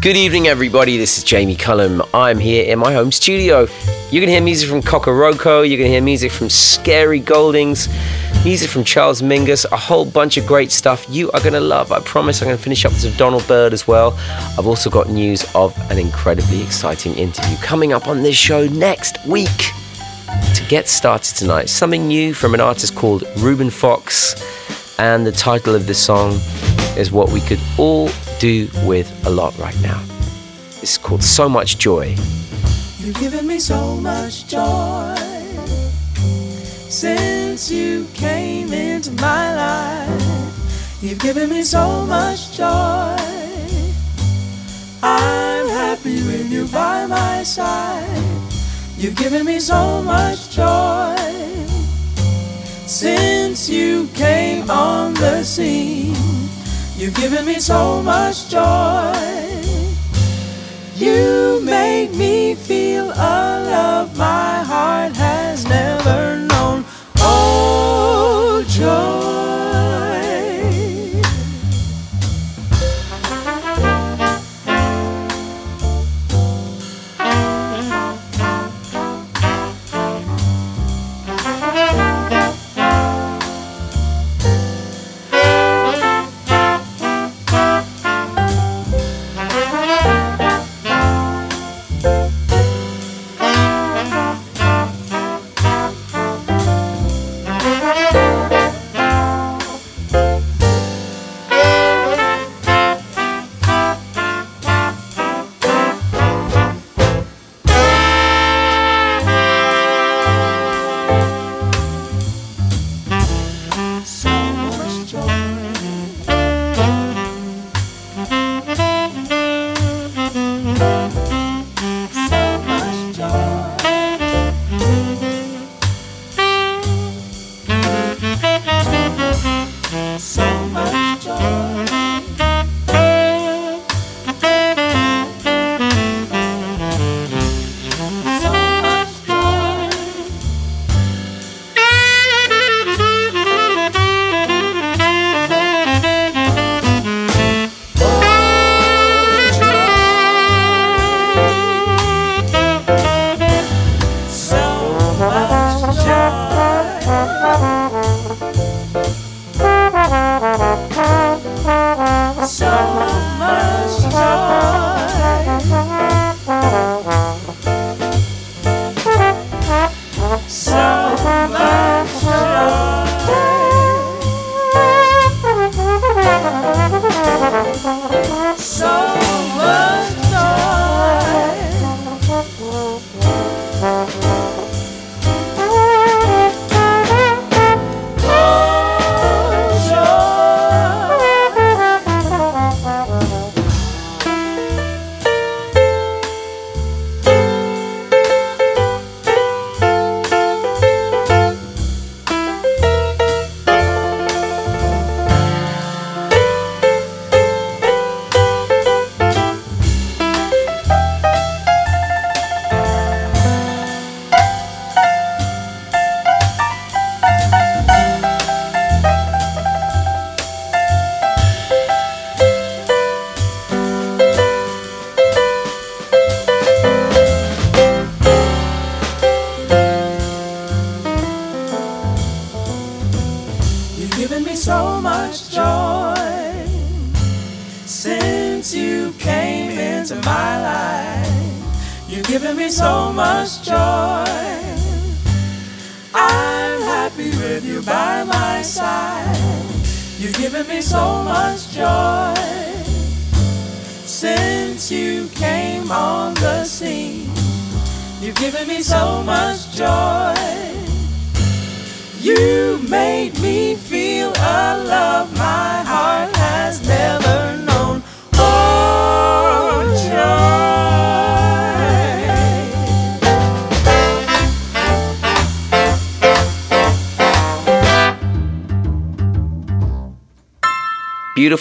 Good evening, everybody. This is Jamie Cullum. I'm here in my home studio. You can hear music from Kokoroko, you can hear music from Scary Goldings, music from Charles Mingus, a whole bunch of great stuff you are going to love. I promise I'm going to finish up with Donald Byrd as well. I've also got news of an incredibly exciting interview coming up on this show next week. To get started tonight, something new from an artist called Ruben Fox, and the title of this song is what we could all do with a lot right now. It's called So Much Joy. You've given me so much joy since you came into my life. You've given me so much joy. I'm happy when you're by my side. You've given me so much joy since you came on the scene. You've given me so much joy. You make me feel a love my heart has never known. Oh, joy.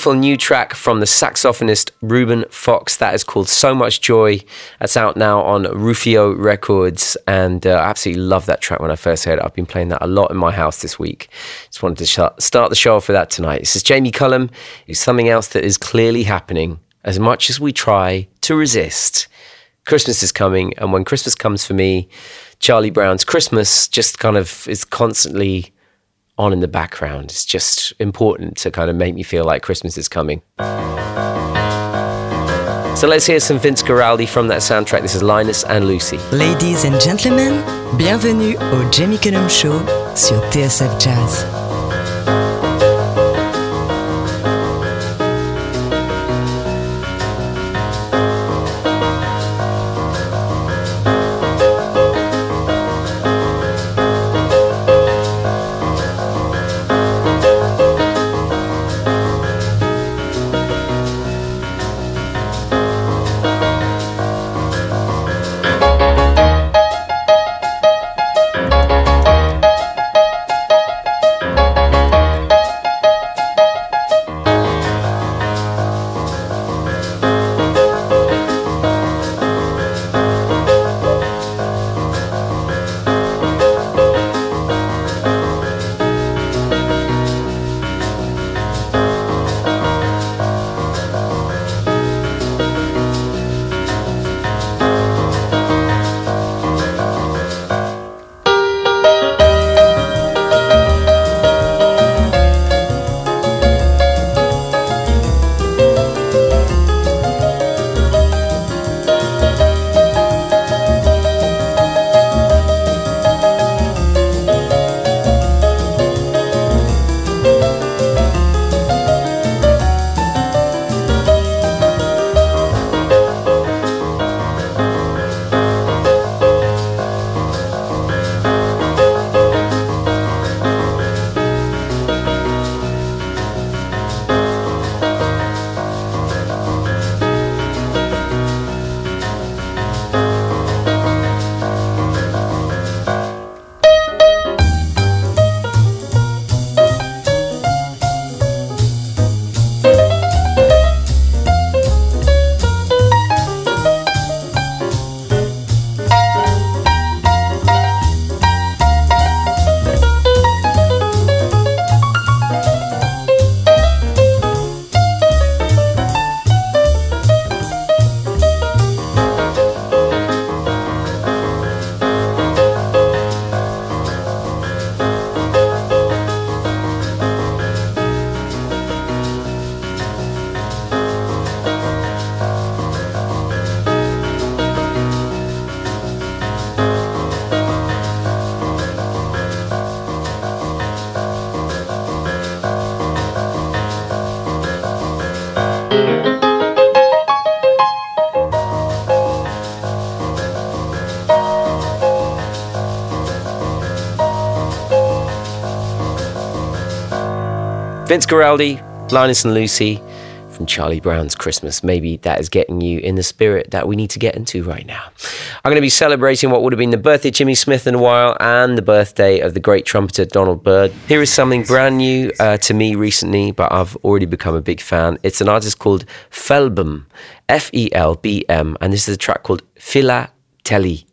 Beautiful new track from the saxophonist Ruben Fox. That is called So Much Joy. That's out now on Rufio Records. And uh, I absolutely love that track when I first heard it. I've been playing that a lot in my house this week. Just wanted to sh- start the show off with that tonight. This is Jamie Cullum. It's something else that is clearly happening as much as we try to resist. Christmas is coming, and when Christmas comes for me, Charlie Brown's Christmas just kind of is constantly on in the background. It's just important to kind of make me feel like Christmas is coming. So let's hear some Vince Guaraldi from that soundtrack. This is Linus and Lucy. Ladies and gentlemen, bienvenue au Jamie Cullum Show sur TSF Jazz. Vince Guaraldi, Linus and Lucy from Charlie Brown's Christmas. Maybe that is getting you in the spirit that we need to get into right now. I'm going to be celebrating what would have been the birthday of Jimmy Smith in a while and the birthday of the great trumpeter Donald Byrd. Here is something brand new uh, to me recently, but I've already become a big fan. It's an artist called Felbm, F E L B M, and this is a track called Philately.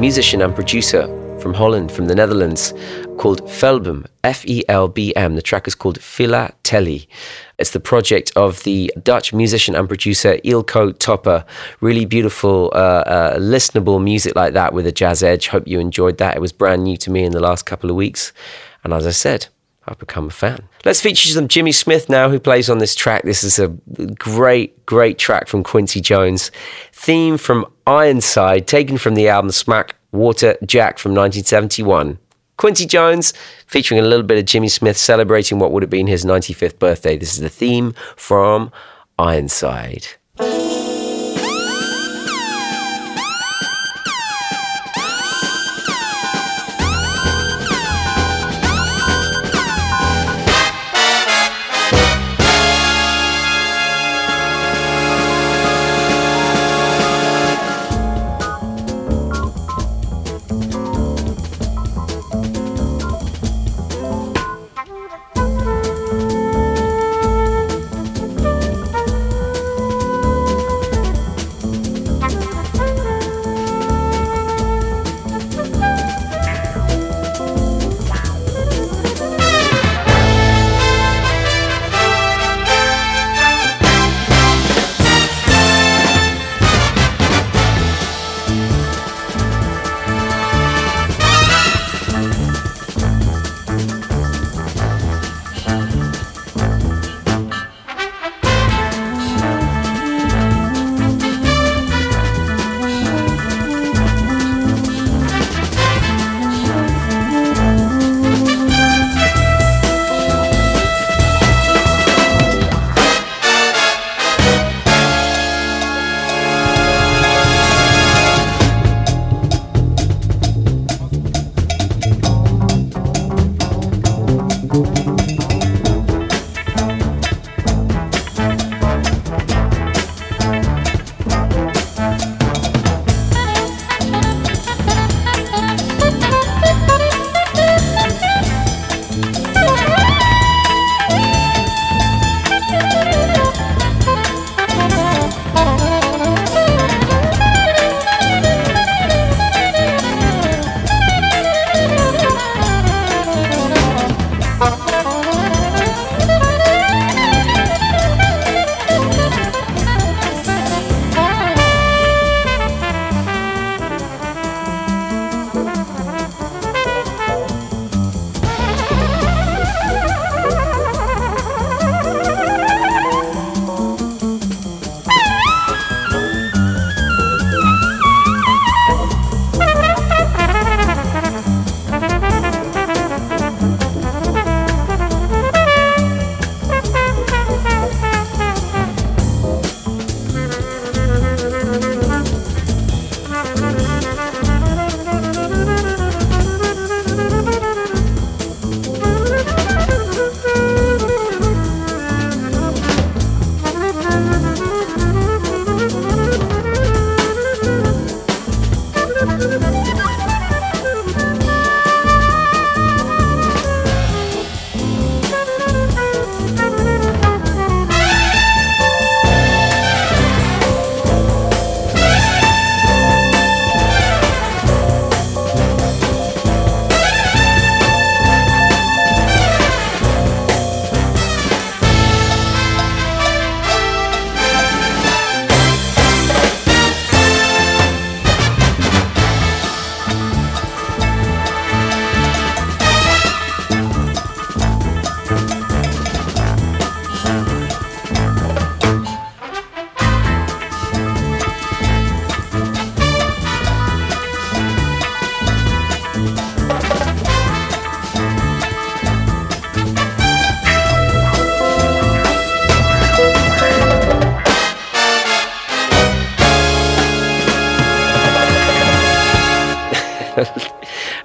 Musician and producer from Holland, from the Netherlands, called Felbm, F E L B M. The track is called Philately. It's the project of the Dutch musician and producer Ilko Topper. Really beautiful, uh, uh, listenable music like that with a jazz edge. Hope you enjoyed that. It was brand new to me in the last couple of weeks. And as I said, I've become a fan. Let's feature some Jimmy Smith now, who plays on this track. This is a great, great track from Quincy Jones. Theme from Ironside, taken from the album Smack Water Jack from 1971. Quincy Jones featuring a little bit of Jimmy Smith celebrating what would have been his 95th birthday. This is the theme from Ironside.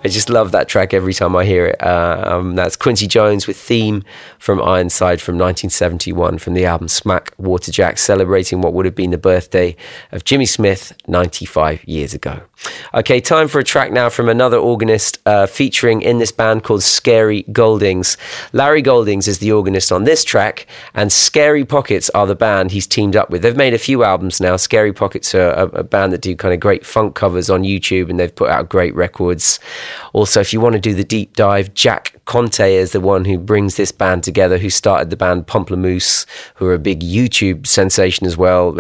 I just love that track every time I hear it. Uh, um, that's Quincy Jones with Theme from Ironside from 1971 from the album Smackwater Jack, celebrating what would have been the birthday of Jimmy Smith 95 years ago. Okay, time for a track now from another organist uh, featuring in this band called Scary Goldings. Larry Goldings is the organist on this track, and Scary Pockets are the band he's teamed up with. They've made a few albums now. Scary Pockets are a, a band that do kind of great funk covers on YouTube, and they've put out great records. Also, if you want to do the deep dive, Jack Conte is the one who brings this band together, who started the band Pomplamoose, who are a big YouTube sensation as well.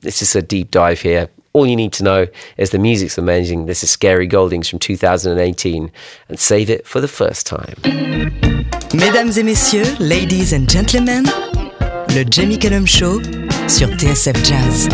This is a deep dive here. All you need to know is the music's amazing. This is Scary Goldings from 2018 and save it for the first time. Mesdames et messieurs, ladies and gentlemen, le Jamie Cullum Show sur TSF Jazz.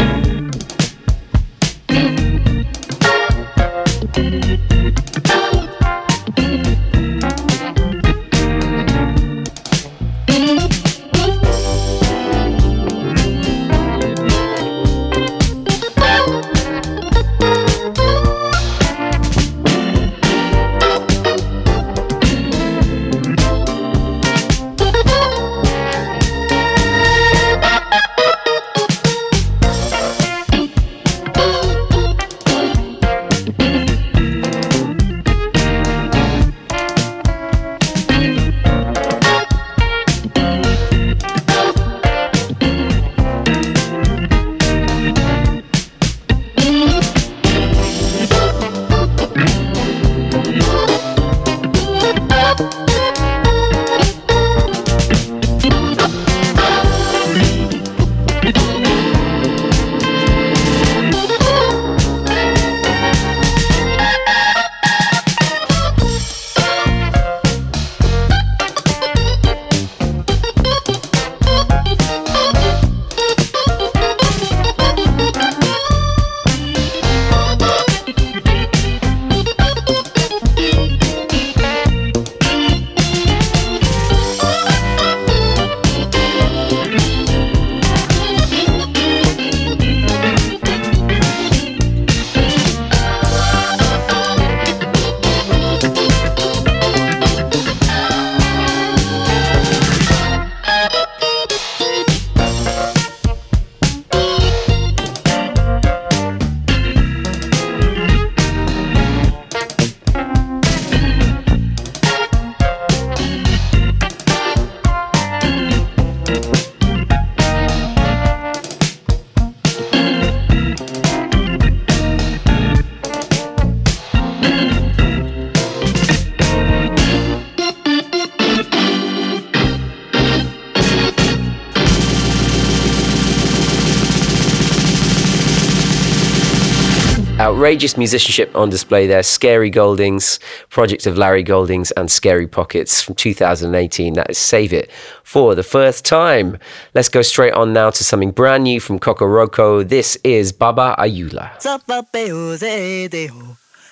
Outrageous musicianship on display there. Scary Goldings, Project of Larry Goldings, and Scary Pockets from 2018. That is Save It for the first time. Let's go straight on now to something brand new from Kokoroko. This is Baba Ayoola. Sapapa José de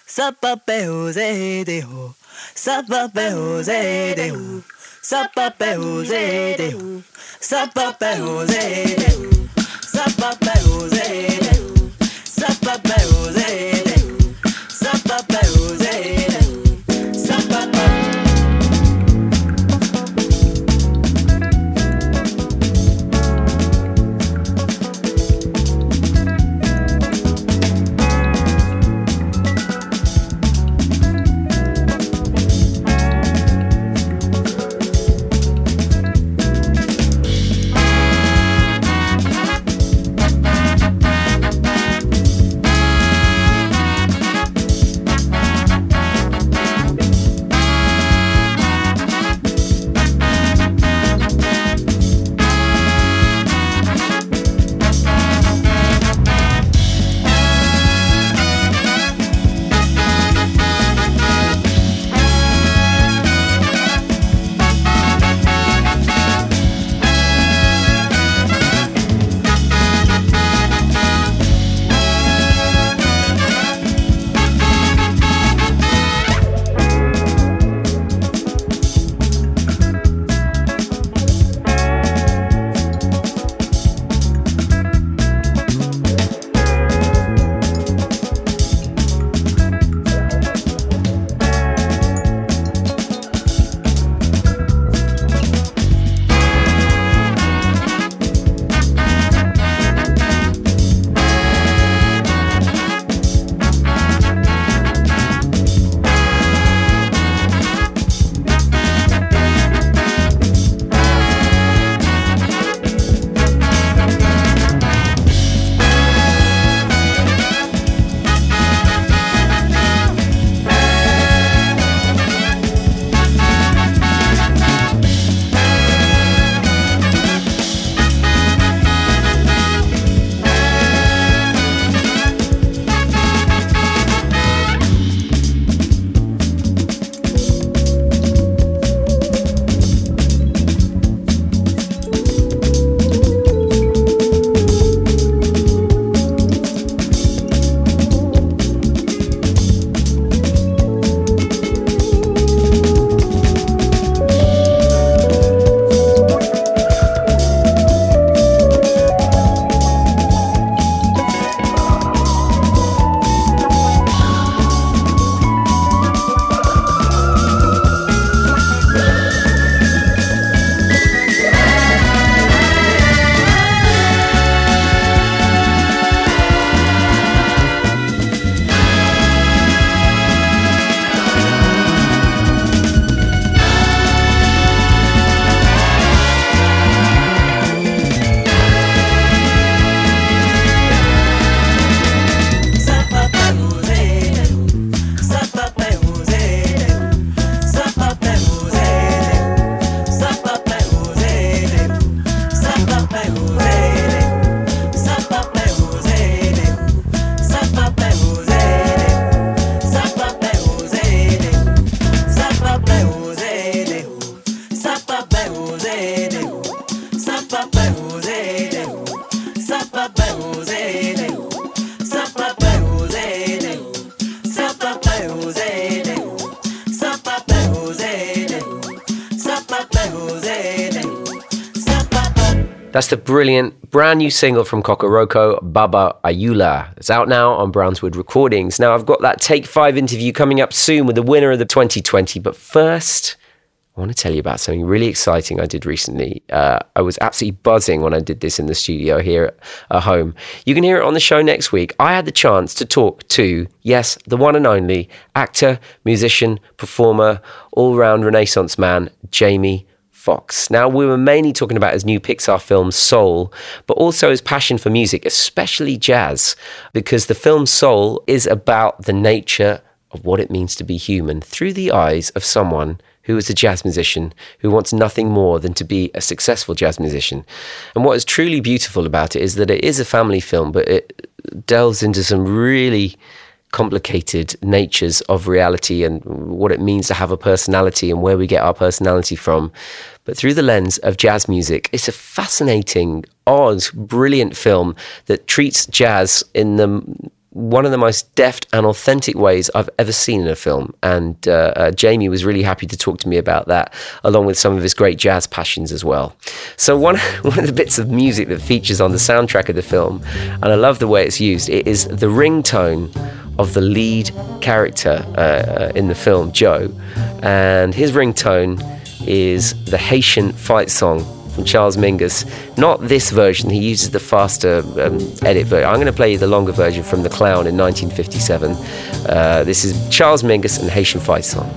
Sapapa José de Sapapa José de sapapayose. Brilliant brand new single from Kokoroko, Baba Ayoola. It's out now on Brownswood Recordings. Now, I've got that Take 5 interview coming up soon with the winner of the 2020. But first, I want to tell you about something really exciting I did recently. Uh, I was absolutely buzzing when I did this in the studio here at home. You can hear it on the show next week. I had the chance to talk to, yes, the one and only actor, musician, performer, all round Renaissance man, Jamie Foxx. Now, we were mainly talking about his new Pixar film Soul, but also his passion for music, especially jazz, because the film Soul is about the nature of what it means to be human through the eyes of someone who is a jazz musician who wants nothing more than to be a successful jazz musician. And what is truly beautiful about it is that it is a family film, but it delves into some really complicated natures of reality and what it means to have a personality and where we get our personality from. But through the lens of jazz music, it's a fascinating, odd, brilliant film that treats jazz in the one of the most deft and authentic ways I've ever seen in a film. And uh, uh, Jamie was really happy to talk to me about that, along with some of his great jazz passions as well. So, one, one of the bits of music that features on the soundtrack of the film, and I love the way it's used, it is the ringtone of the lead character uh, uh in the film, Joe. And his ringtone is the Haitian fight song from Charles Mingus. Not this version, he uses the faster um, edit version. I'm going to play you the longer version from The Clown in 1957. Uh, this is Charles Mingus and Haitian Fight Song.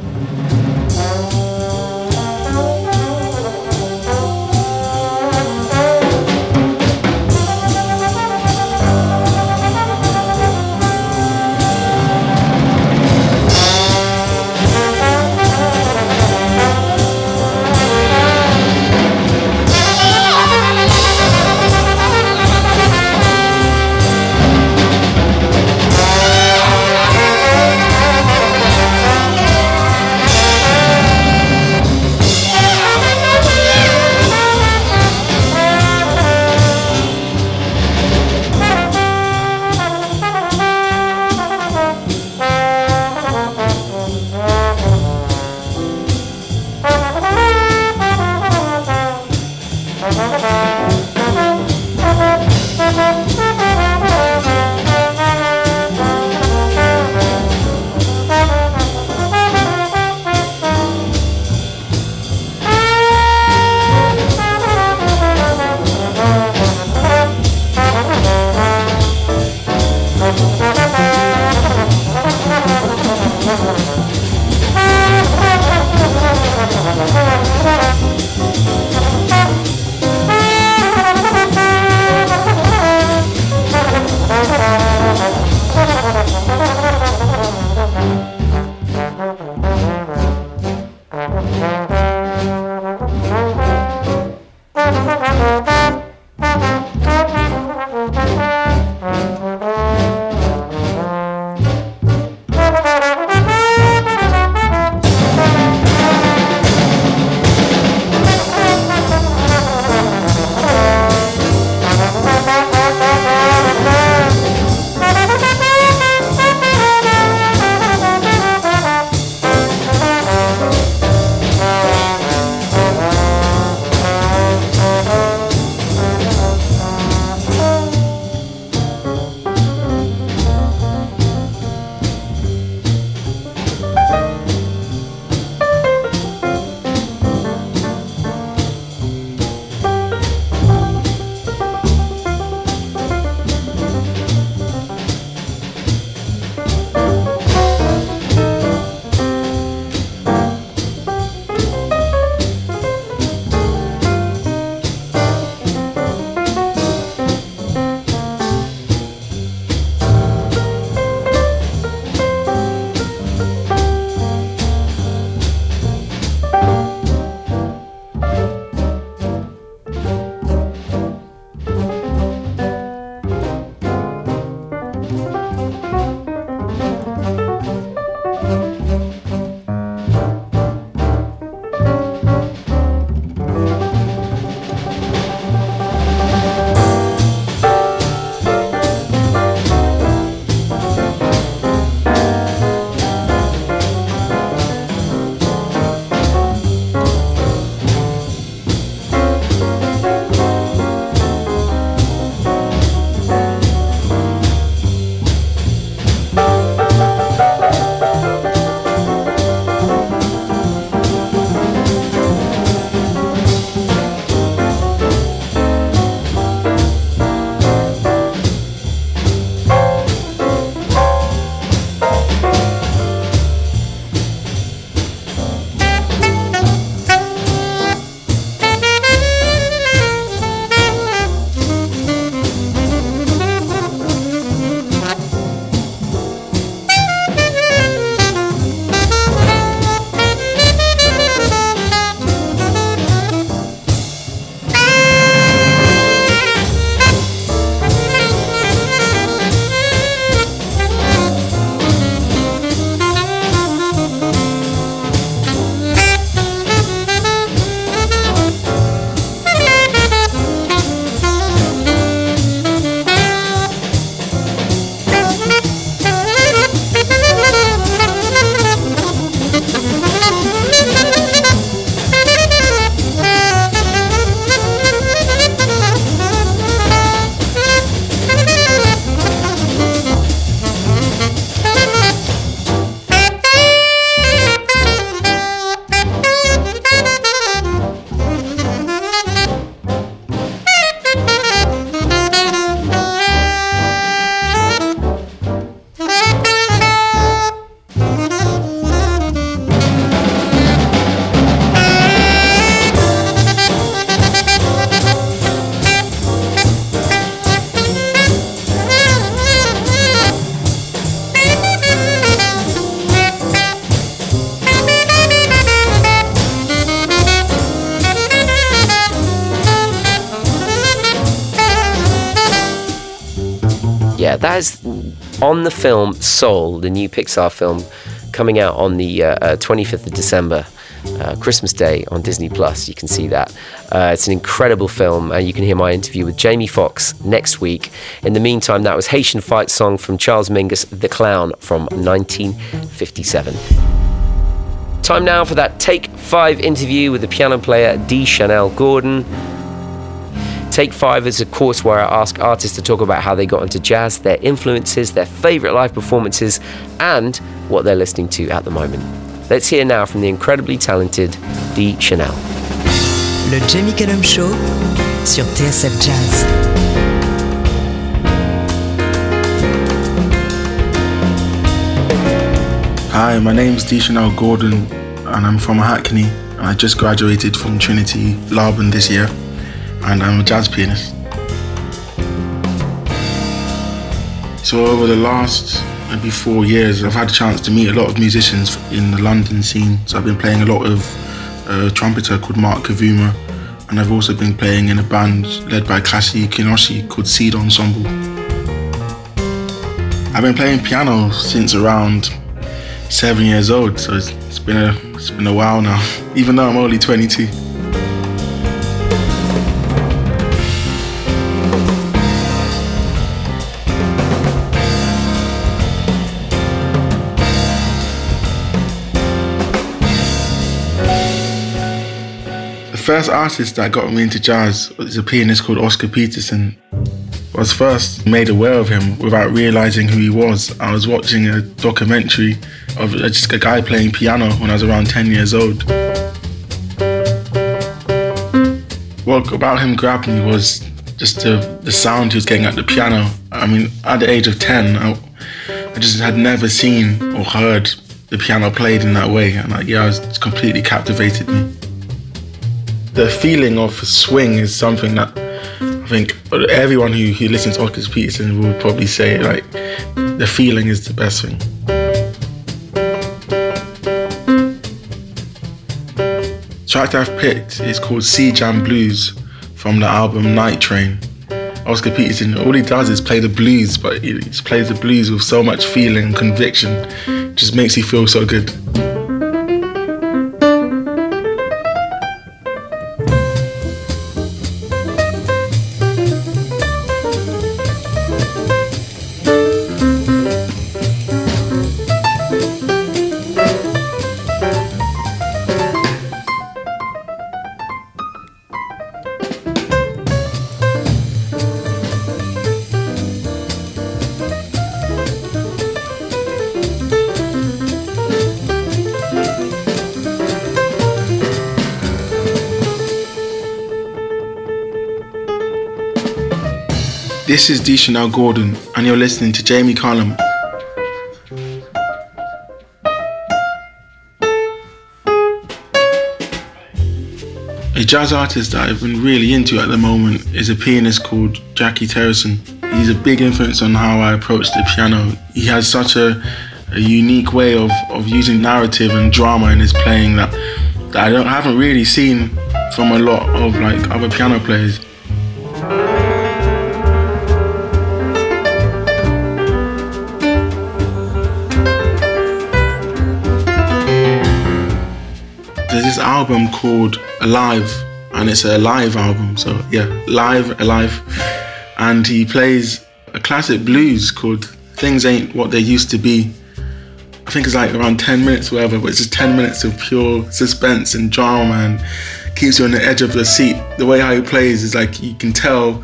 The film Soul, the new Pixar film coming out on the uh, uh, 25th of December. Uh, Christmas Day on Disney Plus. You can see that. Uh, it's an incredible film, and you can hear my interview with Jamie Foxx next week. In the meantime, that was Haitian Fight Song from Charles Mingus, The Clown from 1957. Time now for that Take 5 interview with the piano player Deschanel Gordon. Take 5 is a course where I ask artists to talk about how they got into jazz, their influences, their favourite live performances, and what they're listening to at the moment. Let's hear now from the incredibly talented Deschanel. Le Jamie Cullum Show sur TSF Jazz. Hi, my name's Deschanel Gordon, and I'm from Hackney. And I just graduated from Trinity Laban this year, and I'm a jazz pianist. So over the last maybe four years, I've had a chance to meet a lot of musicians in the London scene. So I've been playing a lot of a trumpeter called Mark Kavuma, and I've also been playing in a band led by Cassie Kinoshi called Seed Ensemble. I've been playing piano since around seven years old, so it's been a it's been a while now, even though I'm only 22. First artist that got me into jazz was a pianist called Oscar Peterson. I was first made aware of him without realizing who he was. I was watching a documentary of just a guy playing piano when I was around 10 years old. What about him grabbed me was just the, the sound he was getting at the piano. I mean, at the age of 10, I, I just had never seen or heard the piano played in that way. And like, yeah, it completely captivated me. The feeling of swing is something that I think everyone who, who listens to Oscar Peterson will probably say like the feeling is the best thing. track I've picked is called C Jam Blues from the album Night Train. Oscar Peterson, all he does is play the blues, but he plays the blues with so much feeling and conviction. Just makes you feel so good. This is D. Gordon, and you're listening to Jamie Cullum. A jazz artist that I've been really into at the moment is a pianist called Jacky Terrasson. He's a big influence on how I approach the piano. He has such a, a unique way of, of using narrative and drama in his playing that, that I don't I haven't really seen from a lot of like other piano players. Album called Alive, and it's a live album. So yeah, live, alive, and he plays a classic blues called "Things Ain't What They Used to Be." I think it's like around 10 minutes, or whatever, but it's just 10 minutes of pure suspense and drama, and keeps you on the edge of your seat. The way how he plays is like you can tell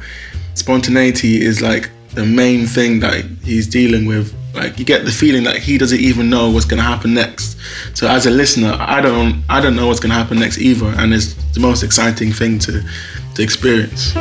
spontaneity is like the main thing that he's dealing with like you get the feeling that he doesn't even know what's gonna happen next. So as a listener, I don't I don't know what's gonna happen next either, and it's the most exciting thing to to experience.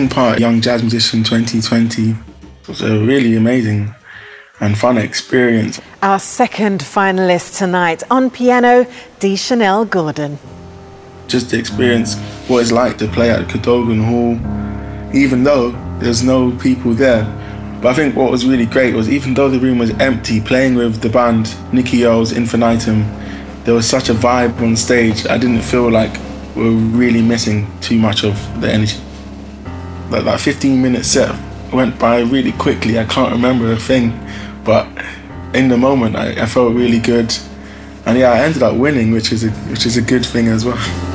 Taking part Young Jazz Musician 2020 was a really amazing and fun experience. Our second finalist tonight on piano, Deschanel Gordon. Just to experience what it's like to play at Cadogan Hall, even though there's no people there. But I think what was really great was even though the room was empty, playing with the band Nicky Earls Infinitum, there was such a vibe on stage. I didn't feel like we were really missing too much of the energy. Like that 15 minute set went by really quickly. I can't remember a thing, but in the moment, I, I felt really good, and yeah, I ended up winning, which is a which is a good thing as well.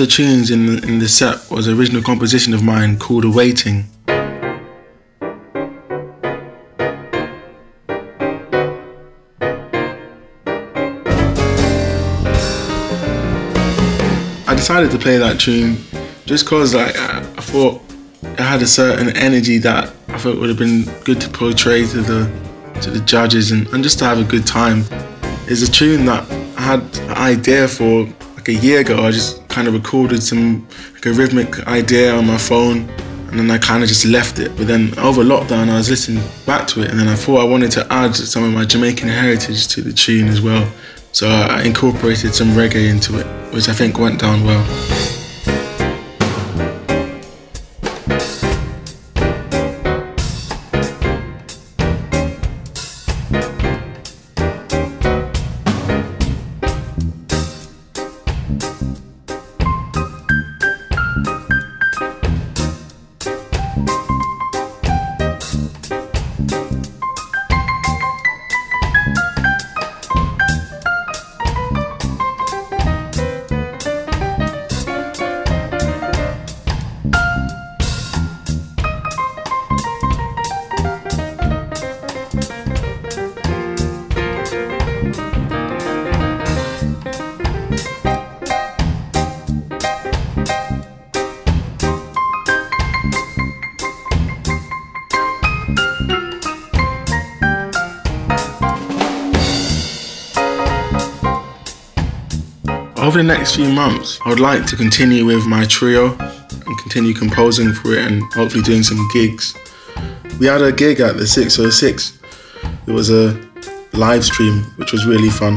Of the tunes in in the set was an original composition of mine called "Awaiting." I decided to play that tune just because like, I I thought it had a certain energy that I thought would have been good to portray to the to the judges and, and just to have a good time. It's a tune that I had an idea for like a year ago. I just kind of recorded some like a rhythmic idea on my phone and then I kind of just left it. But then over lockdown, I was listening back to it and then I thought I wanted to add some of my Jamaican heritage to the tune as well. So I incorporated some reggae into it, which I think went down well. Over the next few months, I would like to continue with my trio and continue composing for it and hopefully doing some gigs. We had a gig at the 606. It was a live stream, which was really fun.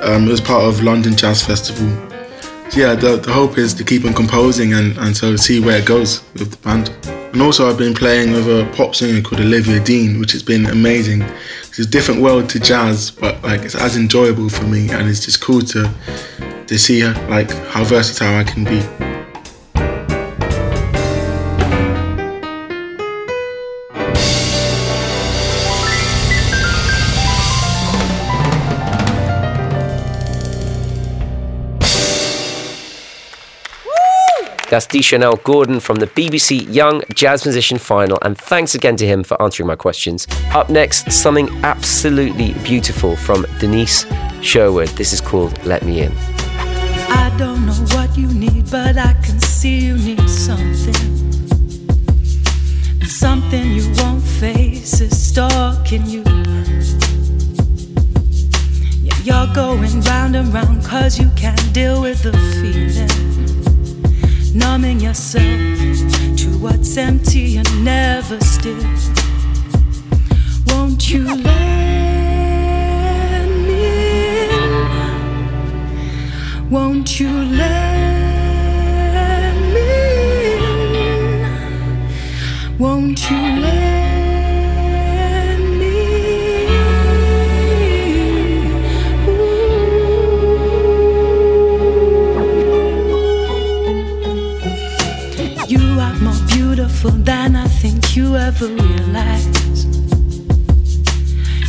Um, it was part of London Jazz Festival. So yeah, the, the hope is to keep on composing and, and so see where it goes with the band. And also, I've been playing with a pop singer called Olivia Dean, which has been amazing. It's a different world to jazz, but like it's as enjoyable for me, and it's just cool to to see like how versatile I can be. That's Deschanel Gordon from the BBC Young Jazz Musician Final, and thanks again to him for answering my questions. Up next, something absolutely beautiful from Denise Sherwood. This is called Let Me In. I don't know what you need, but I can see you need something. And something you won't face is stalking you. Yeah, you're going round and round cause you can't deal with the feeling. Numbing yourself to what's empty and never still. Won't you let Won't you let me in? Won't you let me. You are more beautiful than I think you ever realize.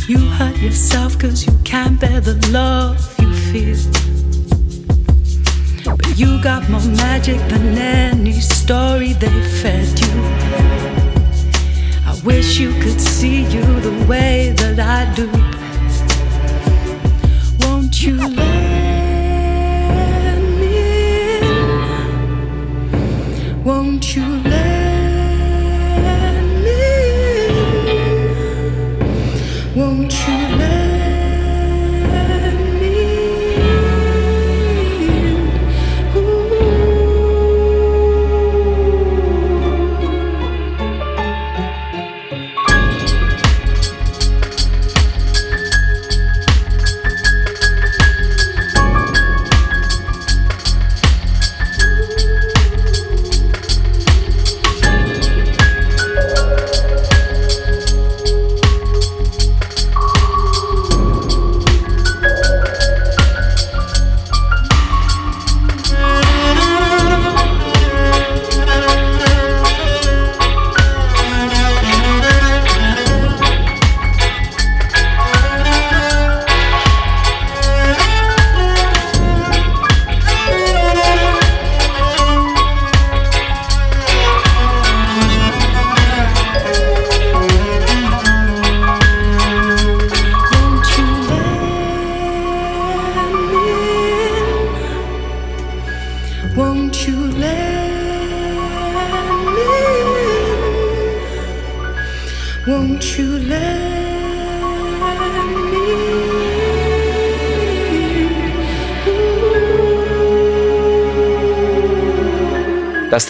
You hurt yourself cause you can't bear the love you feel. But you got more magic than any story they fed you. I wish you could see you the way that I do. Won't you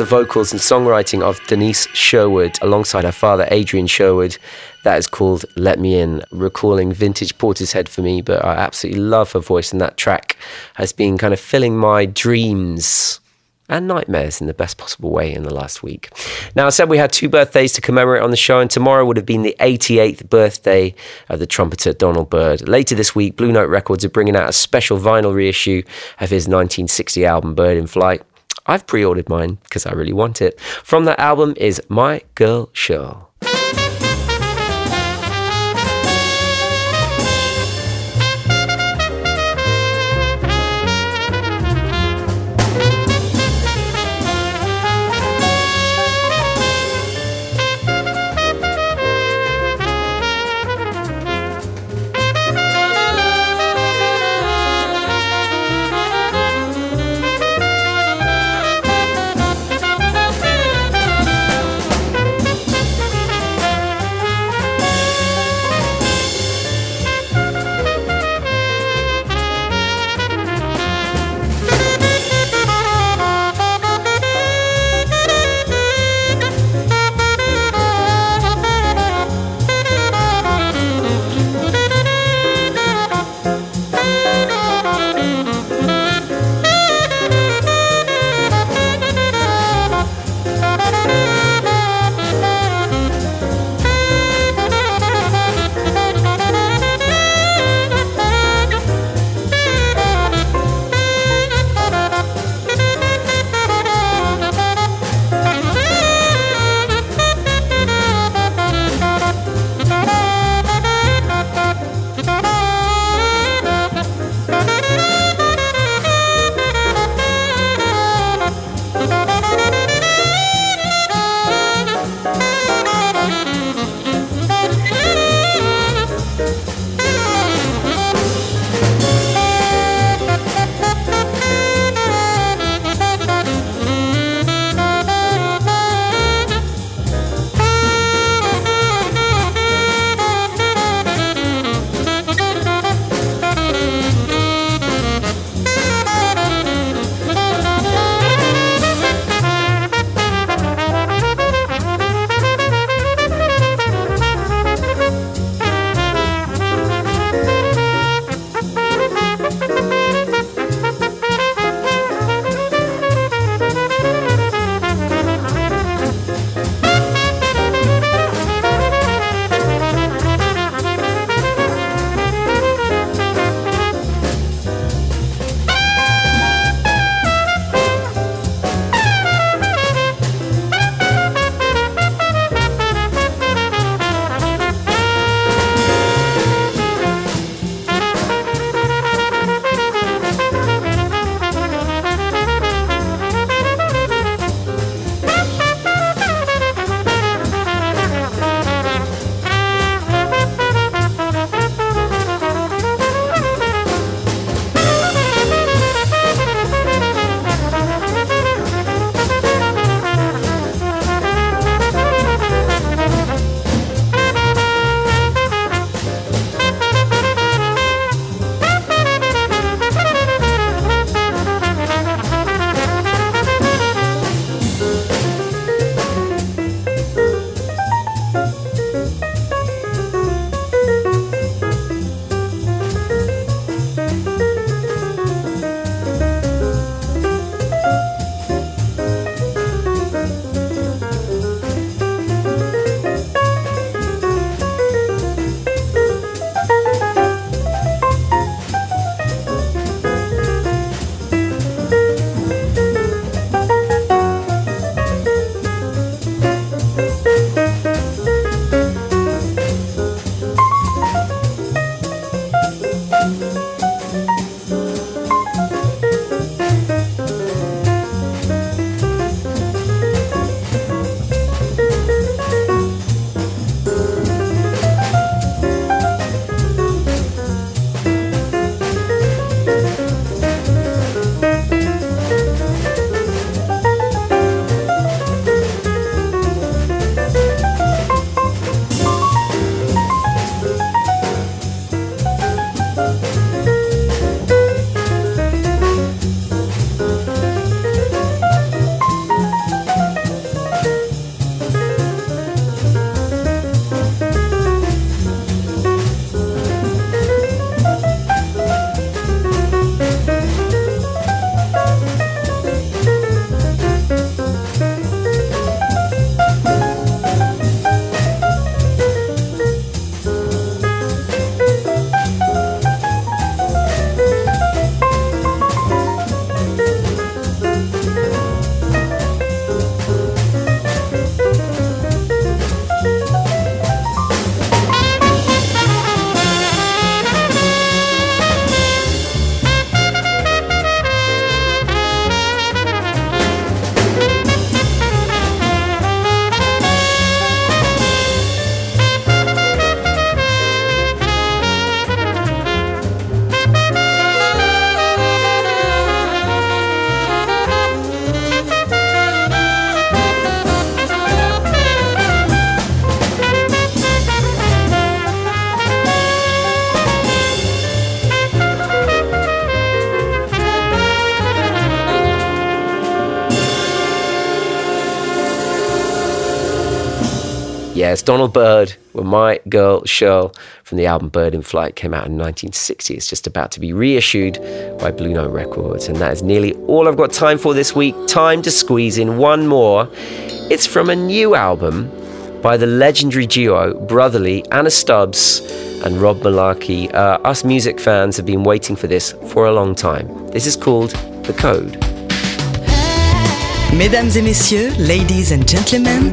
the vocals and songwriting of Denise Sherwood alongside her father, Adrian Sherwood. That is called Let Me In, recalling vintage Portishead for me, but I absolutely love her voice, and that track has been kind of filling my dreams and nightmares in the best possible way in the last week. Now, I said we had two birthdays to commemorate on the show, and tomorrow would have been the 88th birthday of the trumpeter Donald Byrd. Later this week, Blue Note Records are bringing out a special vinyl reissue of his 1960 album Byrd in Flight. I've pre ordered mine because I really want it. From that album is My Girl Shirl. Yes, Donald Byrd with My Girl Shirl from the album Byrd in Flight came out in 1960. It's just about to be reissued by Blue Note Records. And that is nearly all I've got time for this week. Time to squeeze in one more. It's from a new album by the legendary duo Brotherly, Anna Stubbs and Rob Malarkey. Uh, us music fans have been waiting for this for a long time. This is called The Code. Mesdames et messieurs, ladies and gentlemen,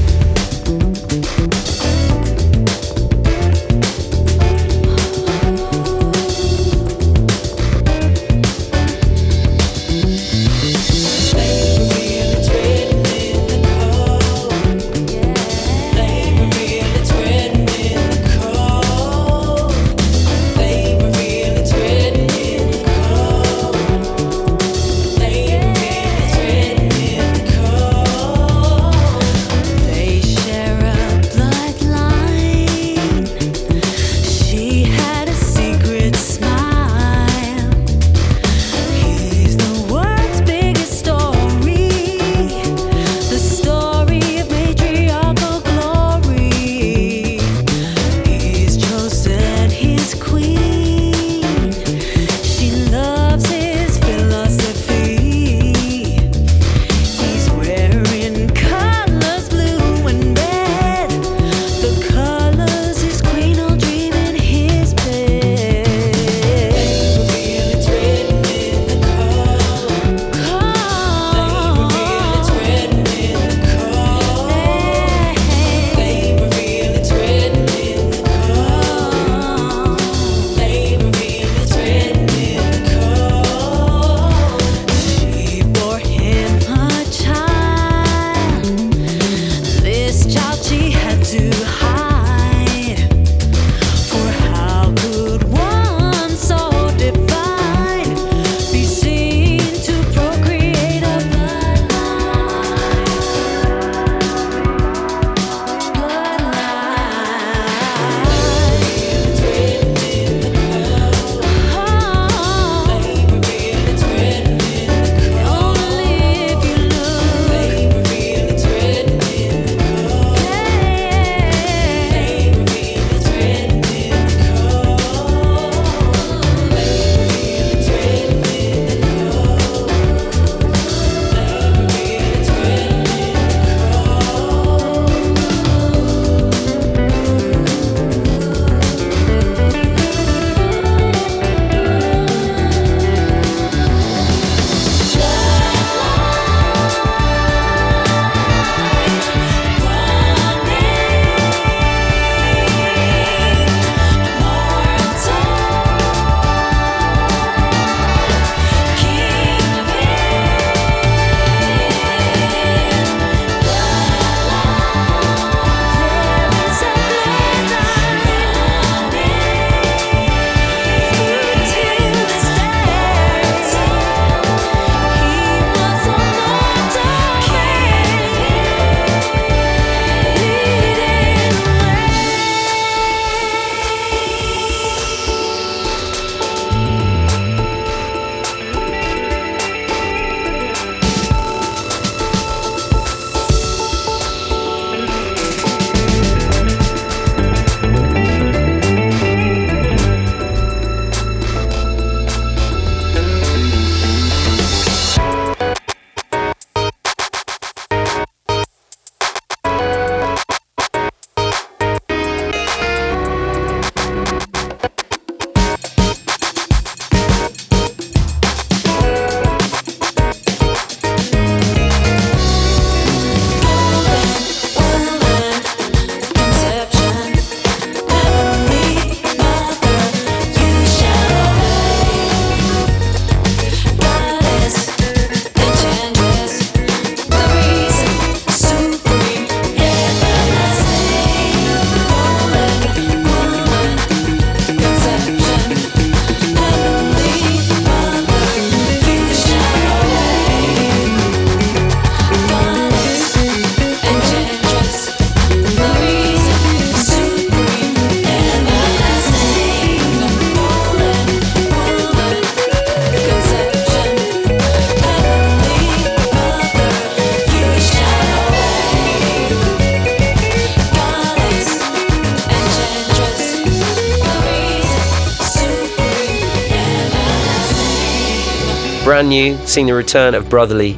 New, seeing the return of Brotherly.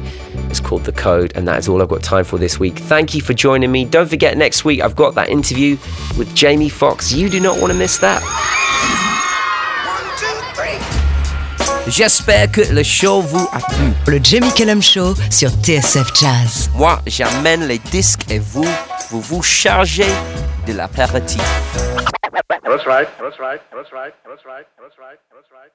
It's called The Code, and that is all I've got time for this week. Thank you for joining me. Don't forget, next week I've got that interview with Jamie Foxx. You do not want to miss that. J'espère que le show vous a plu. Le Jamie Cullum Show sur TSF Jazz. Moi, j'amène les disques et vous, vous vous chargez de l'apéritif. That's right. That's right. That's right. That's right. That's right. That's right.